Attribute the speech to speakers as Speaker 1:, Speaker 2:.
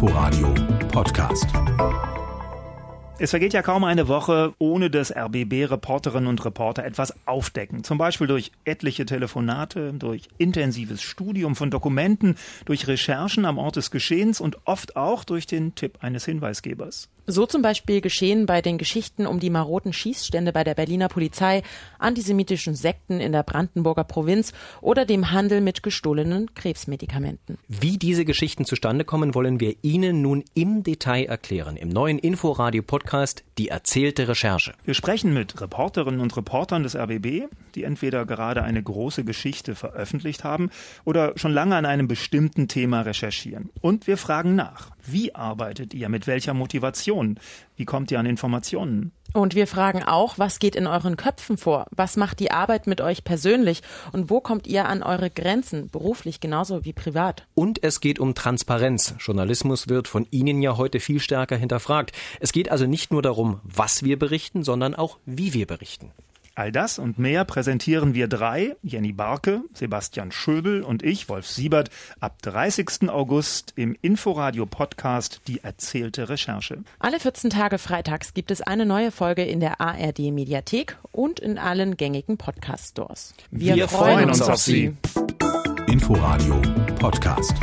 Speaker 1: Inforadio Podcast.
Speaker 2: Es vergeht ja kaum eine Woche, ohne dass RBB-Reporterinnen und Reporter etwas aufdecken. Zum Beispiel durch etliche Telefonate, durch intensives Studium von Dokumenten, durch Recherchen am Ort des Geschehens und oft auch durch den Tipp eines Hinweisgebers.
Speaker 3: So zum Beispiel geschehen bei den Geschichten um die maroten Schießstände bei der Berliner Polizei, antisemitischen Sekten in der Brandenburger Provinz oder dem Handel mit gestohlenen Krebsmedikamenten.
Speaker 4: Wie diese Geschichten zustande kommen, wollen wir Ihnen nun im Detail erklären. Im neuen Inforadio-Podcast Die erzählte Recherche.
Speaker 2: Wir sprechen mit Reporterinnen und Reportern des RBB, die entweder gerade eine große Geschichte veröffentlicht haben oder schon lange an einem bestimmten Thema recherchieren. Und wir fragen nach. Wie arbeitet ihr? Mit welcher Motivation? Wie kommt ihr an Informationen?
Speaker 3: Und wir fragen auch, was geht in euren Köpfen vor? Was macht die Arbeit mit euch persönlich? Und wo kommt ihr an eure Grenzen, beruflich genauso wie privat?
Speaker 4: Und es geht um Transparenz. Journalismus wird von Ihnen ja heute viel stärker hinterfragt. Es geht also nicht nur darum, was wir berichten, sondern auch, wie wir berichten.
Speaker 2: All das und mehr präsentieren wir drei, Jenny Barke, Sebastian Schöbel und ich, Wolf Siebert, ab 30. August im Inforadio Podcast Die erzählte Recherche.
Speaker 3: Alle 14 Tage freitags gibt es eine neue Folge in der ARD Mediathek und in allen gängigen Podcast Stores.
Speaker 2: Wir, wir freuen uns auf Sie.
Speaker 1: Inforadio Podcast.